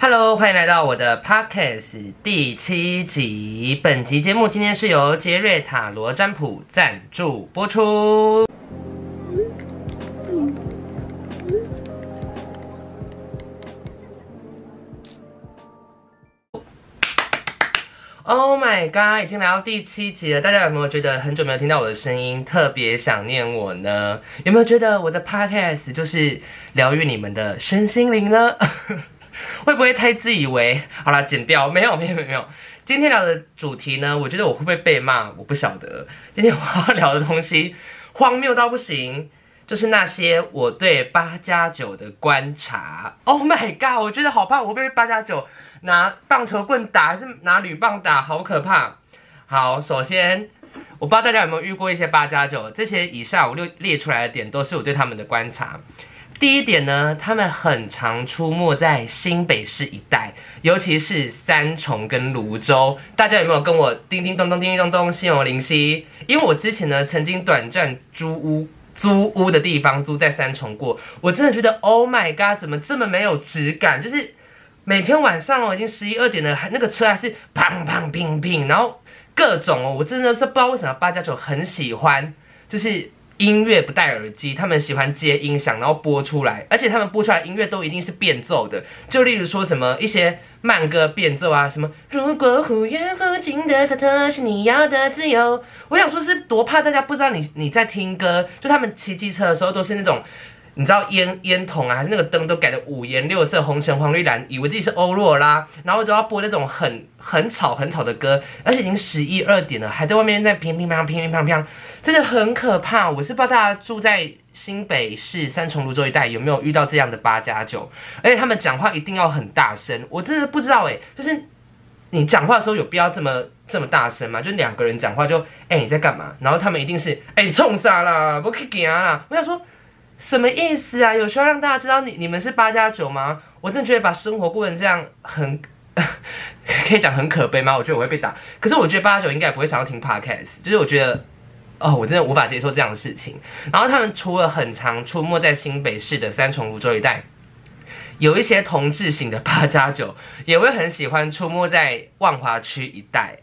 Hello，欢迎来到我的 Podcast 第七集。本集节目今天是由杰瑞塔罗占卜赞助播出。Oh my god，已经来到第七集了，大家有没有觉得很久没有听到我的声音，特别想念我呢？有没有觉得我的 Podcast 就是疗愈你们的身心灵呢？会不会太自以为？好啦，剪掉，没有，没有，没有。今天聊的主题呢，我觉得我会不会被骂？我不晓得。今天我要聊的东西荒谬到不行，就是那些我对八加九的观察。Oh my god，我觉得好怕，我会被八加九拿棒球棍打，还是拿铝棒打？好可怕。好，首先，我不知道大家有没有遇过一些八加九，这些以下我列列出来的点，都是我对他们的观察。第一点呢，他们很常出没在新北市一带，尤其是三重跟芦洲。大家有没有跟我叮叮咚咚、叮叮咚咚、心有灵犀？因为我之前呢，曾经短暂租屋、租屋的地方租在三重过，我真的觉得，Oh my god，怎么这么没有质感？就是每天晚上哦，已经十一二点了，还那个车还是砰砰砰砰，然后各种哦，我真的是不知道为什么八家九很喜欢，就是。音乐不戴耳机，他们喜欢接音响，然后播出来，而且他们播出来音乐都一定是变奏的，就例如说什么一些慢歌变奏啊，什么如果忽远忽近的沙特是你要的自由，我想说是多怕大家不知道你你在听歌，就他们骑机车的时候都是那种。你知道烟烟筒啊，还是那个灯都改的五颜六色，红橙黄绿蓝，以为自己是欧若拉，然后都要播那种很很吵很吵的歌，而且已经十一二点了，还在外面在乒乒乓乓乒乒乓乓，真的很可怕。我是不知道大家住在新北市三重芦洲一带有没有遇到这样的八加九，而且他们讲话一定要很大声，我真的不知道哎，就是你讲话的时候有必要这么这么大声吗？就两个人讲话就哎你在干嘛？然后他们一定是哎冲啥啦，不可以行啦，我想说。什么意思啊？有需要让大家知道你你们是八加九吗？我真的觉得把生活过成这样很，可以讲很可悲吗？我觉得我会被打。可是我觉得八加九应该也不会想要听 podcast，就是我觉得，哦，我真的无法接受这样的事情。然后他们除了很常出没在新北市的三重芦洲一带，有一些同志型的八加九也会很喜欢出没在万华区一带。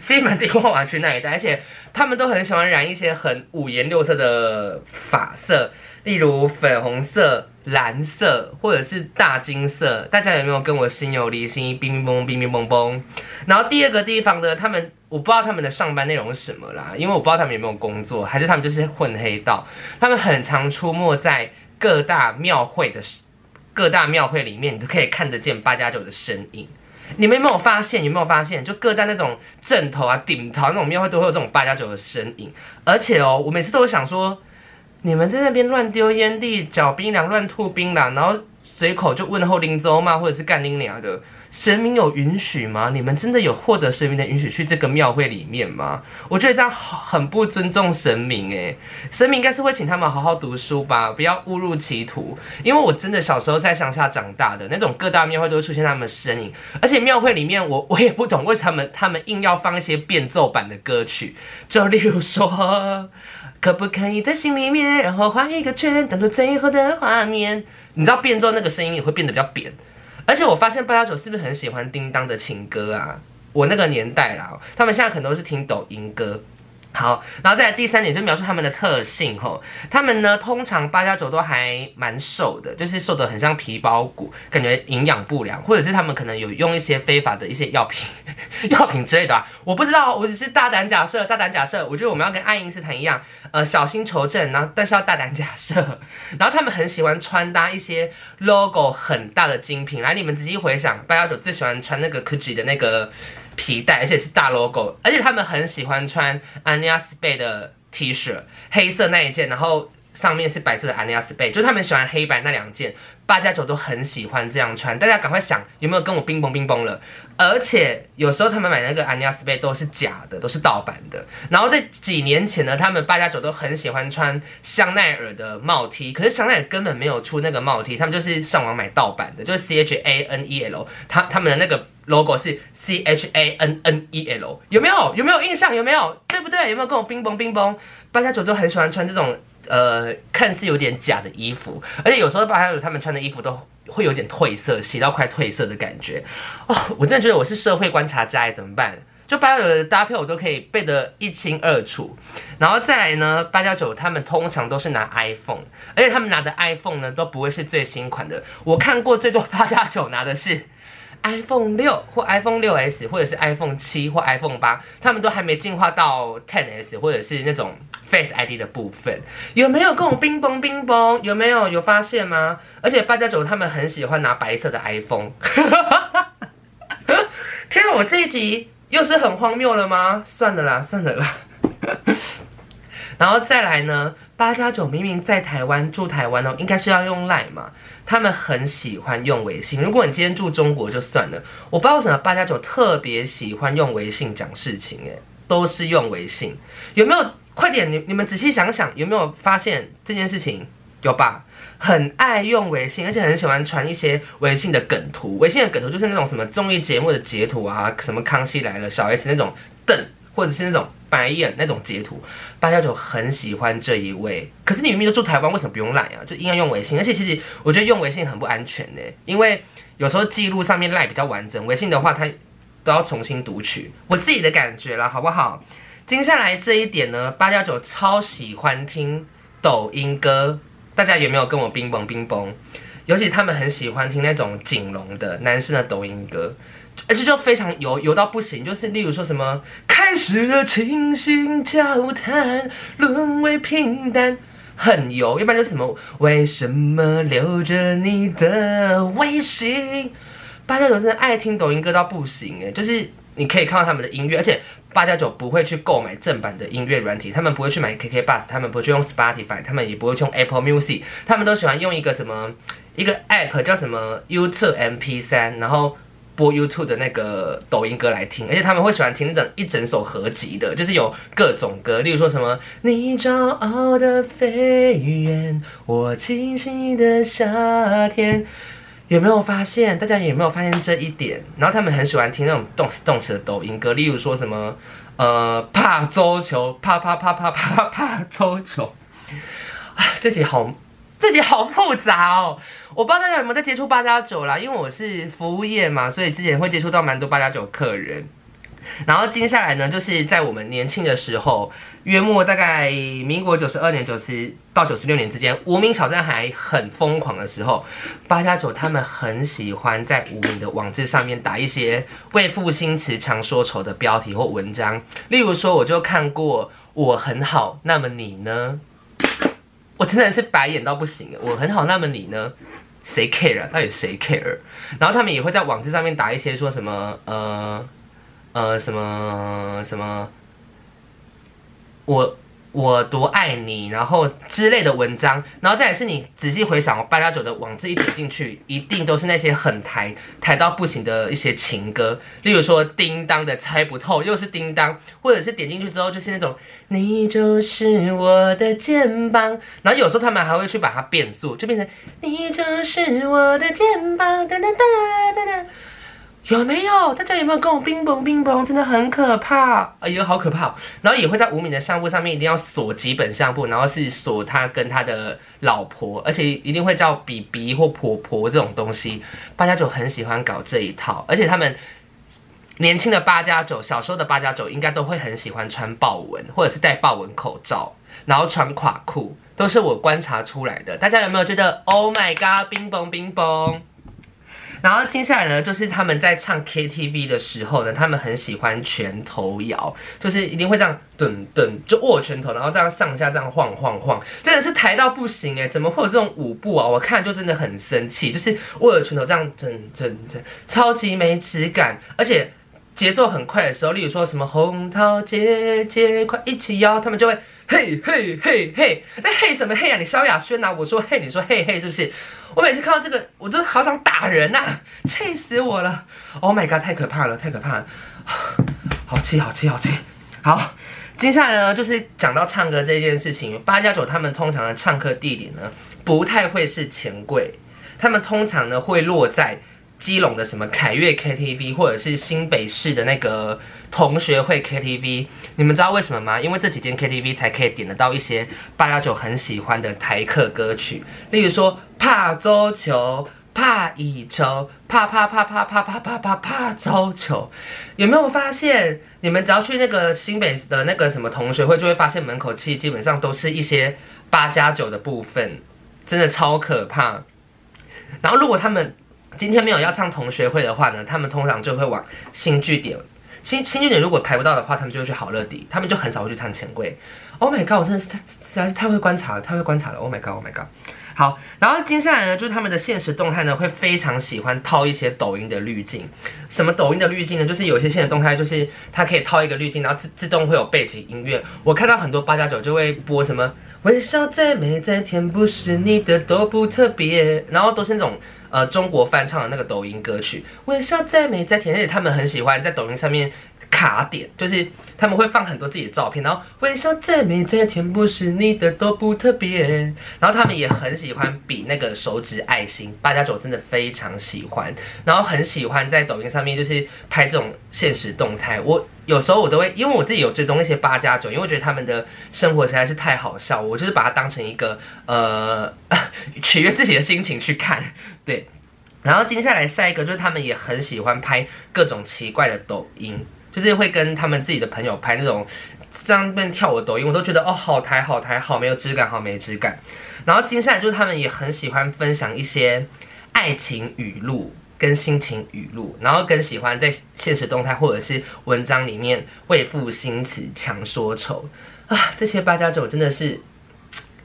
西门町万华区那一带，而且他们都很喜欢染一些很五颜六色的发色，例如粉红色、蓝色或者是大金色。大家有没有跟我心有灵犀？冰冰嘣，冰冰嘣嘣。然后第二个地方呢，他们我不知道他们的上班内容是什么啦，因为我不知道他们有没有工作，还是他们就是混黑道。他们很常出没在各大庙会的各大庙会里面，你都可以看得见八加九的身影。你们有没有发现？有没有发现？就各大那种镇头啊、顶头那种庙会都会有这种八加九的身影。而且哦，我每次都会想说，你们在那边乱丢烟蒂、嚼槟榔、乱吐槟榔，然后随口就问候林州嘛，或者是干林娘的。神明有允许吗？你们真的有获得神明的允许去这个庙会里面吗？我觉得这样很不尊重神明诶，神明应该是会请他们好好读书吧，不要误入歧途。因为我真的小时候在乡下长大的，那种各大庙会都会出现他们的身影，而且庙会里面我我也不懂为什么他们硬要放一些变奏版的歌曲，就例如说，可不可以在心里面，然后画一个圈，当做最后的画面？你知道变奏那个声音也会变得比较扁。而且我发现八幺九是不是很喜欢叮当的情歌啊？我那个年代啦，他们现在可能都是听抖音歌。好，然后再来第三点就描述他们的特性吼，他们呢通常八加九都还蛮瘦的，就是瘦得很像皮包骨，感觉营养不良，或者是他们可能有用一些非法的一些药品、药品之类的啊，我不知道，我只是大胆假设，大胆假设，我觉得我们要跟爱因斯坦一样，呃，小心求证，然后但是要大胆假设，然后他们很喜欢穿搭一些 logo 很大的精品，来，你们仔细回想，八加九最喜欢穿那个 Gucci 的那个。皮带，而且是大 logo，而且他们很喜欢穿 Anya Spay 的 T 恤，黑色那一件，然后上面是白色的 Anya Spay，就他们喜欢黑白那两件，八加九都很喜欢这样穿。大家赶快想，有没有跟我冰崩冰崩了？而且有时候他们买那个 Anya Spay 都是假的，都是盗版的。然后在几年前呢，他们八加九都很喜欢穿香奈儿的帽 T，可是香奈儿根本没有出那个帽 T，他们就是上网买盗版的，就是 C H A N E L，他他们的那个。Logo 是 C H A N N E L，有没有？有没有印象？有没有？对不对？有没有跟我冰崩冰崩？八加九就很喜欢穿这种呃看似有点假的衣服，而且有时候八加九他们穿的衣服都会有点褪色，洗到快褪色的感觉。哦，我真的觉得我是社会观察家，哎怎么办？就八加九的搭配我都可以背得一清二楚，然后再来呢，八加九他们通常都是拿 iPhone，而且他们拿的 iPhone 呢都不会是最新款的。我看过最多八加九拿的是 iPhone 六或 iPhone 六 S，或者是 iPhone 七或 iPhone 八，他们都还没进化到 Ten S 或者是那种 Face ID 的部分。有没有跟我冰崩冰崩？有没有有发现吗？而且八加九他们很喜欢拿白色的 iPhone。天啊，我这一集。又是很荒谬了吗？算了啦，算了啦。然后再来呢，八加九明明在台湾住台湾哦，应该是要用 Line 嘛。他们很喜欢用微信。如果你今天住中国就算了，我不知道为什么八加九特别喜欢用微信讲事情，诶，都是用微信。有没有？快点，你你们仔细想想，有没有发现这件事情？有吧？很爱用微信，而且很喜欢传一些微信的梗图。微信的梗图就是那种什么综艺节目的截图啊，什么康熙来了、小 S 那种瞪，或者是那种白眼那种截图。八加九很喜欢这一位。可是你明明都住台湾，为什么不用赖啊？就应该用微信。而且其实我觉得用微信很不安全呢，因为有时候记录上面赖比较完整，微信的话它都要重新读取。我自己的感觉啦，好不好？接下来这一点呢，八加九超喜欢听抖音歌。大家有没有跟我冰崩冰崩？尤其他们很喜欢听那种景龙的男生的抖音歌，而且就非常油油到不行。就是例如说什么开始了倾心交谈，沦为平淡，很油。一般就是什么为什么留着你的微信？八加九真的爱听抖音歌到不行诶，就是你可以看到他们的音乐，而且。八加九不会去购买正版的音乐软体，他们不会去买 KK Bus，他们不会去用 Spotify，他们也不会去用 Apple Music，他们都喜欢用一个什么一个 App 叫什么 YouTube MP3，然后播 YouTube 的那个抖音歌来听，而且他们会喜欢听那种一整首合集的，就是有各种歌，例如说什么你骄傲的飞远，我清晰的夏天。有没有发现？大家有没有发现这一点？然后他们很喜欢听那种动词动词的抖音歌，例如说什么，呃，怕桌球，怕怕怕怕怕怕桌球。啊，这集好，这集好复杂哦。我不知道大家有没有在接触八加九啦，因为我是服务业嘛，所以之前会接触到蛮多八加九客人。然后接下来呢，就是在我们年轻的时候，约莫大概民国九十二年、九十到九十六年之间，无名小站还很疯狂的时候，八加九他们很喜欢在无名的网志上面打一些为赋新词强说愁的标题或文章。例如说，我就看过“我很好，那么你呢？”我真的是白眼到不行。我很好，那么你呢？谁 care 啊？到底谁 care？然后他们也会在网志上面打一些说什么呃。呃，什么什么，我我多爱你，然后之类的文章，然后再来是你仔细回想，八加九的网志一点进去，一定都是那些很抬抬到不行的一些情歌，例如说叮当的猜不透，又是叮当，或者是点进去之后就是那种你就是我的肩膀，然后有时候他们还会去把它变速，就变成你就是我的肩膀，哒哒哒哒哒哒。有没有？大家有没有跟我冰崩冰崩？真的很可怕，哎呦，好可怕！然后也会在无名的相簿上面一定要锁几本相簿，然后是锁他跟他的老婆，而且一定会叫比比或婆婆这种东西。八加九很喜欢搞这一套，而且他们年轻的八加九，小时候的八加九应该都会很喜欢穿豹纹，或者是戴豹纹口罩，然后穿垮裤，都是我观察出来的。大家有没有觉得？Oh my god，冰崩冰崩！然后接下来呢，就是他们在唱 KTV 的时候呢，他们很喜欢拳头摇，就是一定会这样噔噔，就握拳头，然后这样上下这样晃晃晃，真的是抬到不行哎！怎么会有这种舞步啊？我看就真的很生气，就是握着拳头这样噔噔噔，超级没质感，而且节奏很快的时候，例如说什么红桃姐姐快一起摇，他们就会嘿嘿嘿嘿，那嘿什么嘿啊？你萧亚轩啊？我说嘿，你说嘿嘿，是不是？我每次看到这个，我就好想打人呐、啊，气死我了！Oh my god，太可怕了，太可怕了，好气，好气，好气！好，接下来呢，就是讲到唱歌这件事情，八加九他们通常的唱歌地点呢，不太会是钱柜，他们通常呢会落在基隆的什么凯悦 KTV，或者是新北市的那个。同学会 KTV，你们知道为什么吗？因为这几间 KTV 才可以点得到一些八加九很喜欢的台客歌曲，例如说《怕桌球》、怕乙球，怕怕怕怕怕怕怕怕怕糟球。有没有发现，你们只要去那个新北的那个什么同学会，就会发现门口其实基本上都是一些八加九的部分，真的超可怕。然后如果他们今天没有要唱同学会的话呢，他们通常就会往新据点。新新据点如果排不到的话，他们就会去好乐迪，他们就很少会去唱钱柜。Oh my god！我真的是太实在是太会观察了，太会观察了。Oh my god！Oh my god！好，然后接下来呢，就是他们的现实动态呢，会非常喜欢套一些抖音的滤镜。什么抖音的滤镜呢？就是有些现实动态，就是它可以套一个滤镜，然后自自动会有背景音乐。我看到很多八加九就会播什么“微笑再美再甜，不是你的都不特别”，然后都是那种。呃，中国翻唱的那个抖音歌曲，微笑再美再甜，而且他们很喜欢在抖音上面卡点，就是他们会放很多自己的照片，然后微笑再美再甜，不是你的都不特别。然后他们也很喜欢比那个手指爱心，八加九真的非常喜欢，然后很喜欢在抖音上面就是拍这种现实动态。我有时候我都会，因为我自己有追踪那些八加九，因为我觉得他们的生活实在是太好笑，我就是把它当成一个呃取悦自己的心情去看。对，然后接下来下一个就是他们也很喜欢拍各种奇怪的抖音，就是会跟他们自己的朋友拍那种这样边跳舞抖音，我都觉得哦，好台好台好没有质感，好没质感。然后接下来就是他们也很喜欢分享一些爱情语录跟心情语录，然后更喜欢在现实动态或者是文章里面为赋新词强说愁啊，这些八加九真的是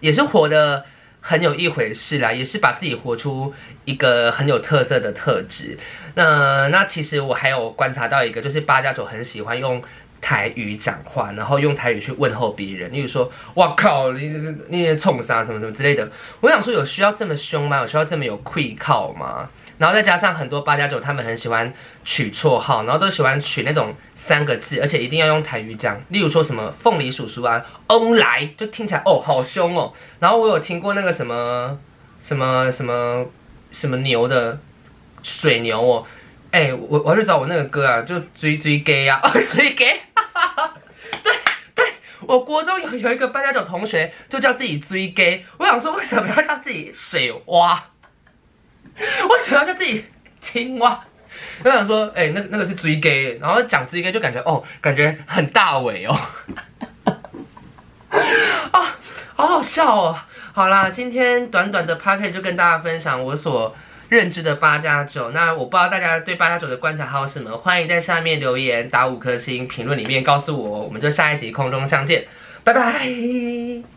也是活得。很有一回事啦，也是把自己活出一个很有特色的特质。那那其实我还有观察到一个，就是八加九很喜欢用台语讲话，然后用台语去问候别人。例如说，哇靠，你你冲啥什么什么之类的。我想说，有需要这么凶吗？有需要这么有愧靠吗？然后再加上很多八加九，他们很喜欢取绰号，然后都喜欢取那种三个字，而且一定要用台语讲。例如说什么凤梨叔叔啊，翁来，就听起来哦好凶哦。然后我有听过那个什么什么什么什么牛的水牛哦，哎，我我要去找我那个歌啊，就追追 gay 啊，追 gay，对对，我国中有有一个八加九同学就叫自己追 gay，我想说为什么要叫自己水蛙？我想要叫自己青蛙？我想说，哎、欸，那那个是追 gay，然后讲追 gay 就感觉哦，感觉很大尾哦。啊，好好笑哦。好啦，今天短短的 podcast 就跟大家分享我所认知的八加九。那我不知道大家对八加九的观察还有什么，欢迎在下面留言打五颗星，评论里面告诉我。我们就下一集空中相见，拜拜。